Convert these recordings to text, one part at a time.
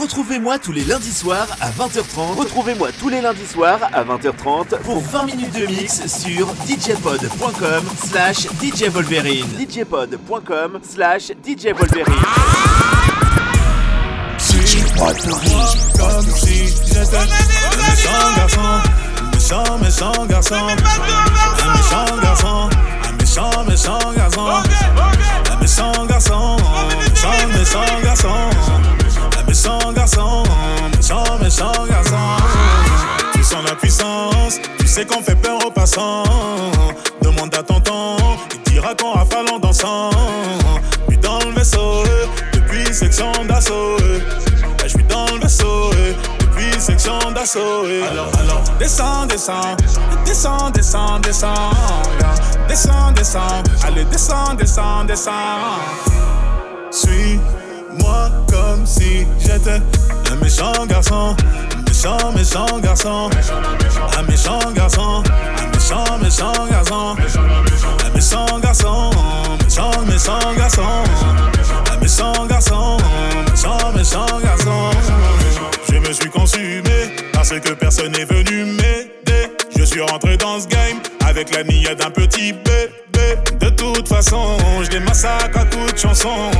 Retrouvez-moi tous les lundis soirs à 20h30. Retrouvez-moi tous les lundis soirs à 20h30 pour 20 minutes de mix sur djpod.com slash djvolverine. djpod.com slash djvolverine. Comme si j'étais un méchant garçon, méchant, méchant garçon, un méchant garçon, un méchant, méchant garçon, un méchant garçon, méchant, méchant garçon, un méchant garçon, méchant, méchant garçon. Tu sens la puissance, tu sais qu'on fait peur aux passants. Demande à tonton, il dira qu'on rafale en dansant. Puis dans le vaisseau, depuis section d'assaut. Je suis dans le vaisseau, depuis section d'assaut. Alors, alors, descends, descends, descends, descends, descends, descends, descends, allez, descends, descends, descends. Suis-moi comme si j'étais un méchant garçon, méchant, méchant garçon, un méchant garçon, un méchant, méchant garçon, un méchant garçon, méchant, méchant garçon, un méchant garçon, méchant, méchant garçon. Je me suis consumé parce que personne n'est venu m'aider. Je suis rentré dans ce game avec la niaque d'un petit bébé. De toute façon, je les massacre à coups de chansons.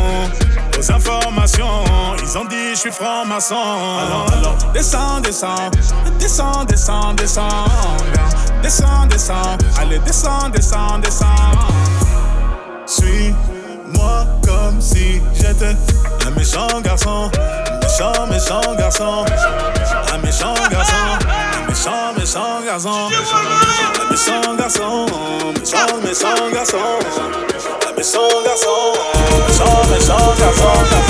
Aux informations, ils ont dit je suis franc-maçon. Alors, alors, descends, descends, descends, descends, descends. Descends, descends, allez, descends, descends, descends. Suis-moi comme si j'étais un méchant garçon. Méchant, méchant garçon. Un méchant garçon. Un méchant, méchant garçon. Un méchant garçon. Méchant, méchant garçon. Un méchant garçon. Méchant, méchant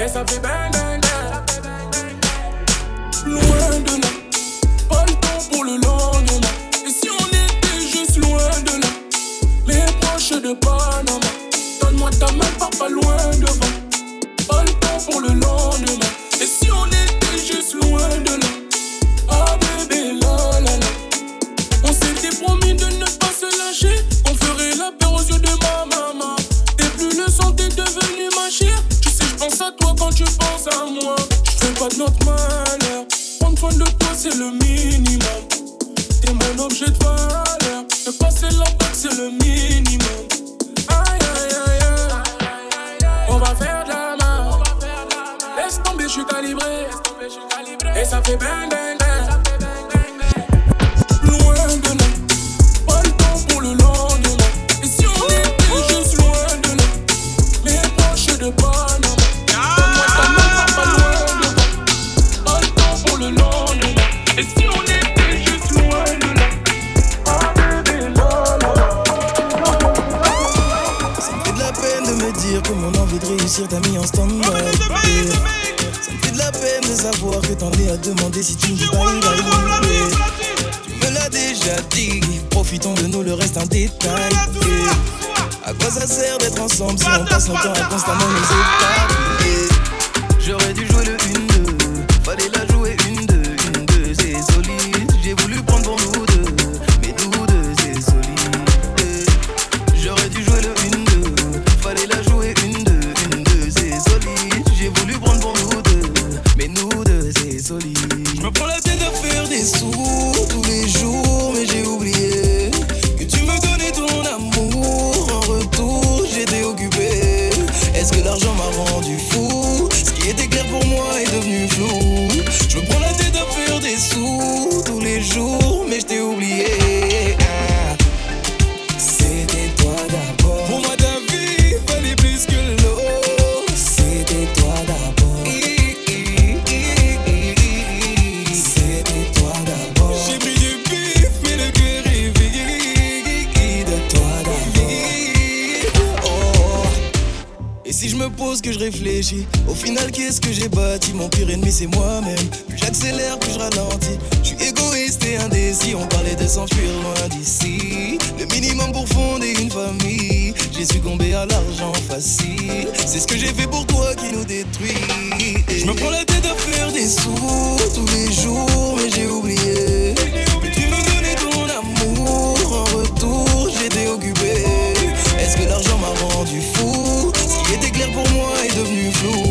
Et ça fait bang bang bang. Loin de là, pas le temps pour le lendemain. Et si on était juste loin de là, les proches de Panama. Donne-moi ta main, pars loin devant. Pas temps pour le lendemain. Et si on était juste loin de là, notre malheur. Prendre soin de toi, c'est le minimum. T'es mon objet de valeur. De passer la bague, c'est le minimum. Aïe, aïe, aïe, aïe. On va faire de la main. Laisse tomber, je suis calibré. Et ça fait bang. Envie de réussir t'a mis en stand-by. Ça me fait de la peine de savoir que t'en es à demander si tu me dis bye bye. Tu me l'as déjà dit, profitons de nous, le reste un détail. À quoi ça sert d'être ensemble si on passe notre temps à constamment nous épargner J'aurais dû jouer le 1-2, fallait la au final qu'est-ce que j'ai bâti? Mon pire ennemi c'est moi-même. Plus j'accélère, plus je ralentis. Je suis égoïste et indécis. On parlait de s'enfuir loin d'ici. Le minimum pour fonder une famille. J'ai succombé à l'argent facile. C'est ce que j'ai fait pour toi qui nous détruit. Je me prends la tête à faire des sous tous les jours, mais j'ai oublié. Que tu me donnais ton amour en retour, j'étais occupé. Est-ce que l'argent m'a rendu fou? Ce était clair pour devenu flou.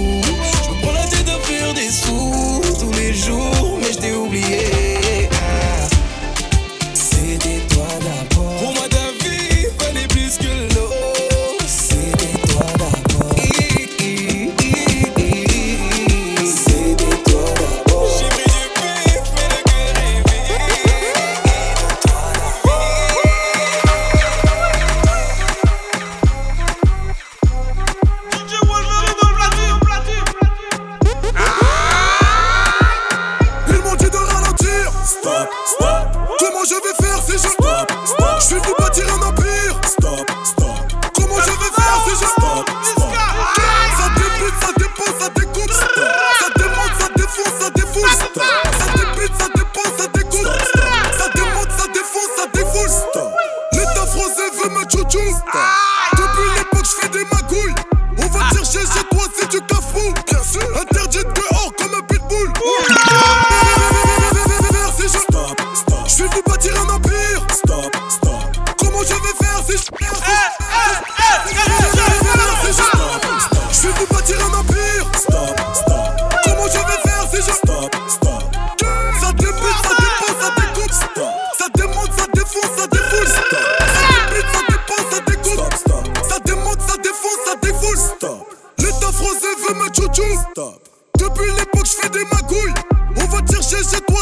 Depuis l'époque, je fais des magouilles. On va chercher GG, toi,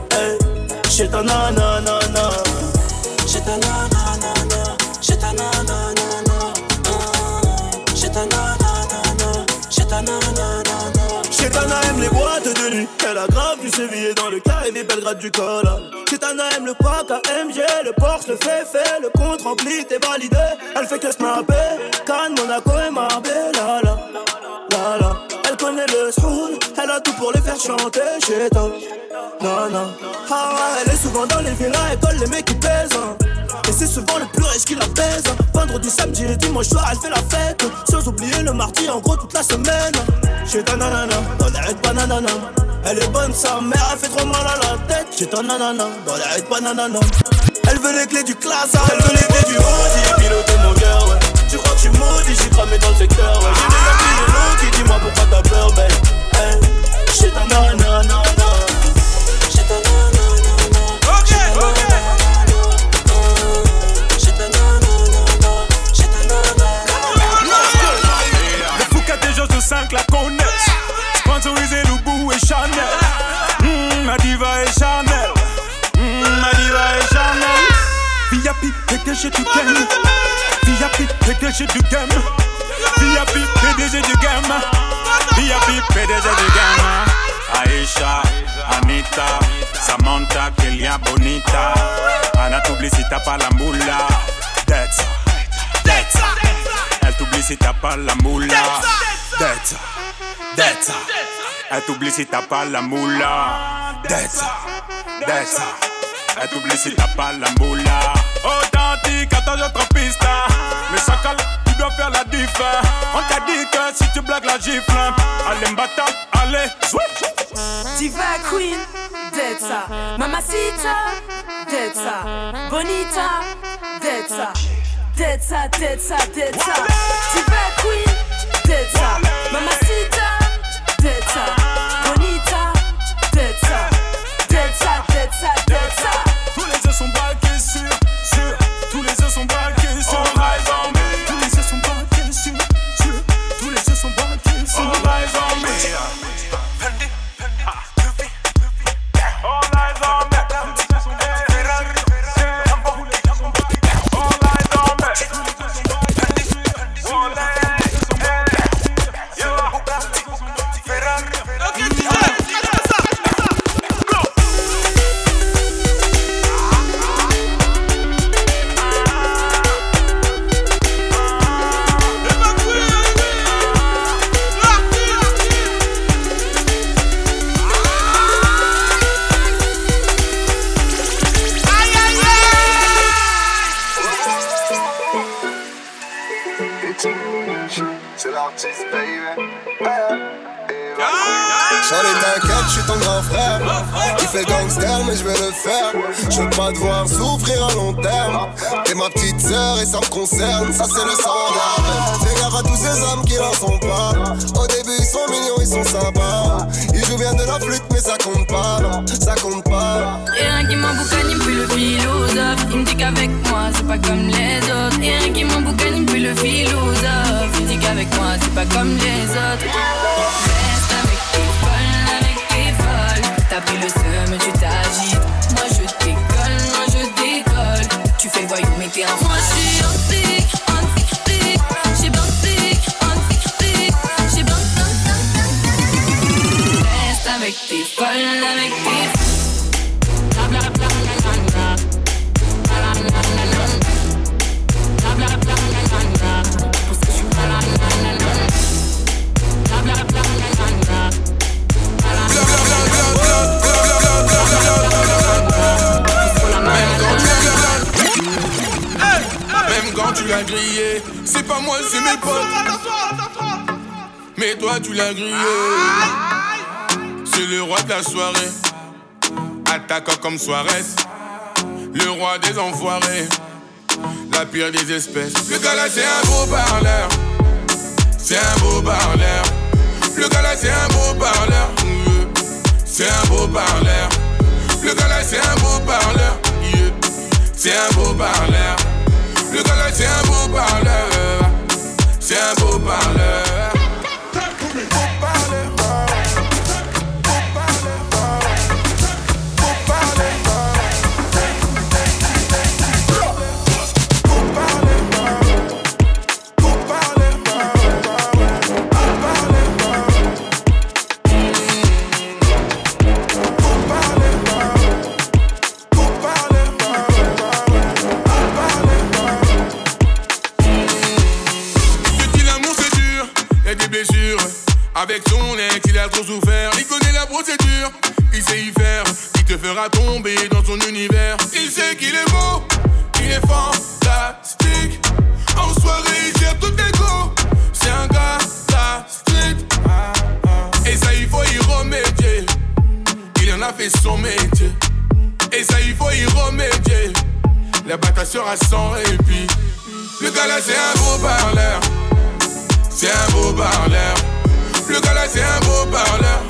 J'ai ta nanana, j'ai ta nanana, j'ai ta nanana, j'ai ta nanana, j'ai ta nanana. Chetana aime les boîtes de nuit, elle a grave du sévillé dans le cas et des Belgrade du col. Chetana aime le pack AMG, le Porsche, le fait fait, le compte rempli, t'es validé. Elle fait que snapper, Cannes, Monaco et Marbella. La, la, la, elle a tout pour les faire chanter chez toi. Non, non. Ah, elle est souvent dans les villas, elle colle les mecs qui pèsent. Hein. Et c'est souvent le plus wesh qui la baise. Vendredi, samedi et dimanche soir, elle fait la fête. Sans oublier le mardi, en gros, toute la semaine. J'ai ta nanana, dans la bananana. Elle est bonne, sa mère, elle fait trop mal à la tête. J'ai ta nanana, dans la bananana. Elle veut les clés du classe, elle veut les clés du. Piloter mon. Tu crois que je suis maudit, j'suis cramé dans le secteur, ouais. J'ai filles de l'eau qui dis-moi pourquoi t'as peur, ben. Hey. J'ai ta nanana. J'ai ta nanana. Ok, ok. Le Fouca des gens de 5 la connaissent. Sponsorisé Loubou et Chanel. Mmh, ma diva est Chanel. Mmh, ma diva est Chanel. VIP, PDG du game. VIP, PDG du game. VIP, PDG du game. VIP, PDG du game. Aisha, Anita, Samantha, Kelia Bonita. Ana t'oublie si t'as pas la moula. That's That's Elle t'oublie si t'as pas la moula. That's That's Elle t'oublie si t'as pas la moula. That's That's Elle t'oublie si t'as pas la moula. Authentique, attends, je piste. Mais chacal, tu dois faire la diff. On t'a dit que si tu blagues la gifle. Allez, m'bata, allez, switch. Diva Queen, Detsa. Mamacita, Detsa. Bonita, Detsa. Detsa, Detsa, Detsa. Diva Queen, Detsa. Mamacita, Tous les œufs sont braqués pas devoir souffrir à long terme T'es ma petite sœur et ça me concerne Ça c'est le sang gaffe à tous ces hommes qui n'en sont pas Au début ils sont mignons, ils sont sympas Ils jouent bien de la flûte mais ça compte pas Ça compte pas Rien qui m'emboucane, il me fait le philosophe. Il me dit qu'avec moi, c'est pas comme les autres. Rien qui m'emboucane, il me fait le philosophe. Il me dit qu'avec moi, c'est pas comme les autres. Reste avec tes folles, avec tes folles. T'as pris le seum, tu t'agites. Voyou, mais t'es un Moi, je suis antique, antique, j'ai bantique, antique, j'ai bantique. Reste avec tes folles, avec tes c'est pas moi, c'est mes potes. Mais toi, tu l'as grillé. C'est le roi de la soirée. Attaquant comme Suarez. Le roi des enfoirés. La pire des espèces. Le gars là, c'est un beau parleur. C'est un beau parleur. Le gars là, c'est un beau parleur. C'est un beau parleur. Le gars là, c'est un beau parleur. C'est un beau parleur. Le gars là, c'est un beau parleur. C'est un beau parleur. à tomber dans son univers. Il sait qu'il est beau, il est fantastique. En soirée, il gère tout l'égo. C'est un gars, la street. Et ça, il faut y remédier. Il en a fait son métier. Et ça, il faut y remédier. La bataille sera sans répit. Le gars là, c'est un beau parleur. C'est un beau parleur. Le gars là, c'est un beau parleur.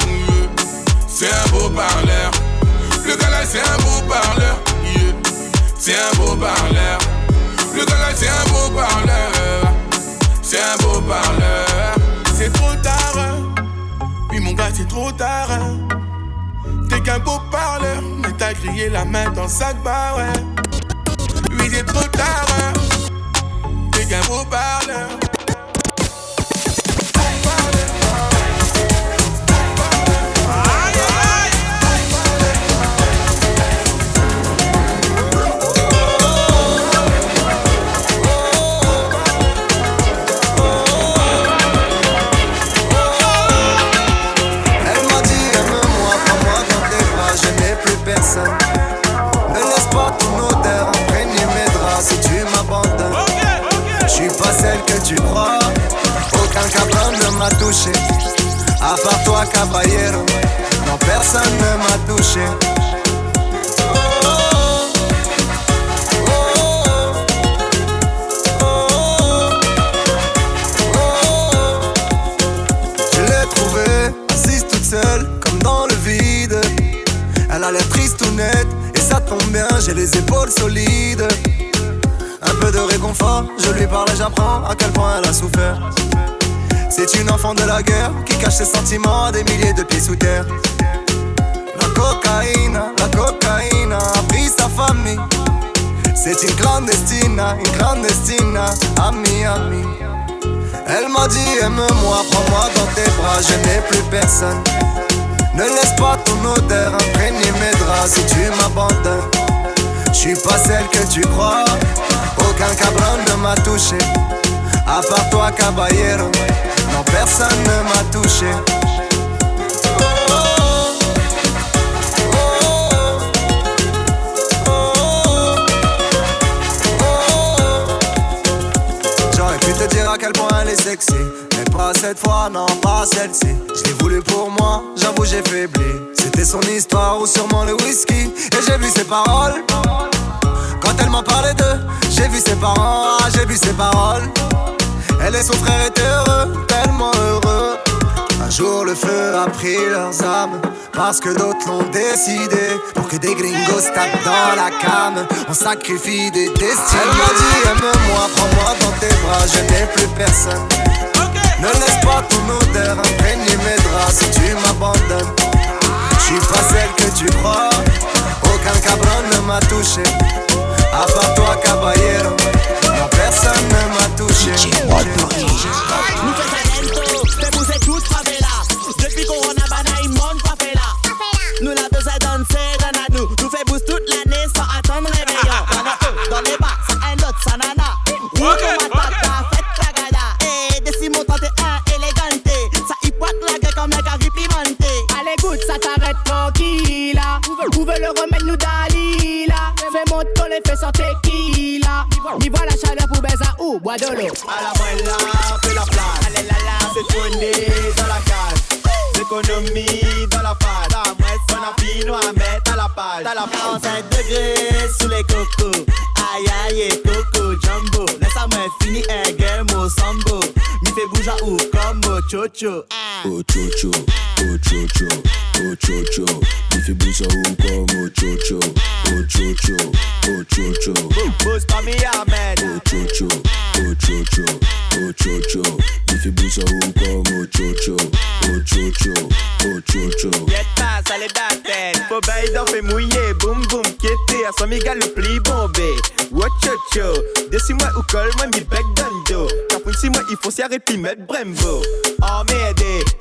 C'est un beau parleur. Le gars là c'est un beau parleur, c'est un beau parleur. Le gars là c'est un beau parleur, c'est un beau parleur. C'est trop tard, oui mon gars c'est trop tard. T'es qu'un beau parleur, mais t'as grillé la main dans le sac bar, ouais. Oui, c'est trop tard, t'es qu'un beau parleur. Tombe bien, j'ai les épaules solides. Un peu de réconfort, je lui parle et j'apprends à quel point elle a souffert. C'est une enfant de la guerre qui cache ses sentiments à des milliers de pieds sous terre. La cocaïne, la cocaïne a pris sa famille. C'est une clandestine, une clandestine, ami, ami. Elle m'a dit aime-moi, prends-moi dans tes bras, je n'ai plus personne. Ne laisse pas ton odeur imprégner si tu m'abandonnes. Je suis pas celle que tu crois, aucun cabron ne m'a touché. À part toi, caballero, non personne ne m'a touché. J'aurais pu te dire à quel point elle est sexy cette fois, non, pas celle-ci. Je l'ai voulu pour moi, j'avoue j'ai faibli. C'était son histoire ou sûrement le whisky. Et j'ai vu ses paroles. Quand elle m'en parlait d'eux J'ai vu ses parents, ah, j'ai vu ses paroles. Elle et son frère étaient heureux, tellement heureux. Un jour le feu a pris leurs âmes Parce que d'autres l'ont décidé. Pour que des gringos tapent dans la cam On sacrifie des destinées Elle m'a dit aime-moi, prends-moi dans tes bras Je n'ai plus personne Ne laisse pas ton odeur imprégner mes draps Si tu m'abandonnes. Je suis pas celle que tu crois. Aucun cabron ne m'a touché. À part toi caballero. Non personne ne m'a touché. Nous talento, Depuis comme au chocho Oh chocho, oh chocho, oh chocho Il fait bouger ou comme oh chocho Oh chocho, oh chocho Boost pas mi Ahmed. Oh chocho, oh chocho, oh chocho Il fait bouger ou comme oh chocho Oh chocho, oh chocho Get pass, allez d'attente. Faut bailler d'en fait mouiller. Boum boum, quitter. À son miga le pli bombé. Yo. Dessus-moi ou colle-moi mi bec le dos. Car si moi il faut s'y arrêter mettre Brembo.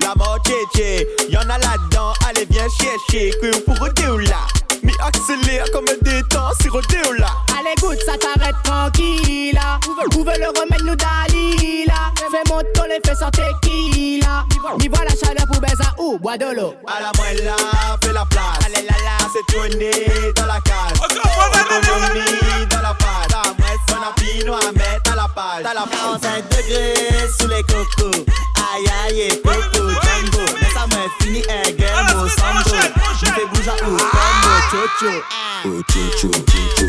La mort tchétché. Y'en a là-dedans, allez viens chercher. Que pour là. Mi accélère comme un détend si là. Allez, écoute, ça t'arrête tranquille. Veut le remède, nous Dalila. Fais monte ton effet sans tequila. N'y voit la chaleur pour baiser ou bois de l'eau. À la moelle là, fais la place. Allez là là, c'est tourné dans la case. Économie dans la pâte. Apino à mettre à la page. Dans la 45 degrés sous les cocos Aïe aïe choo. Oh, choo choo.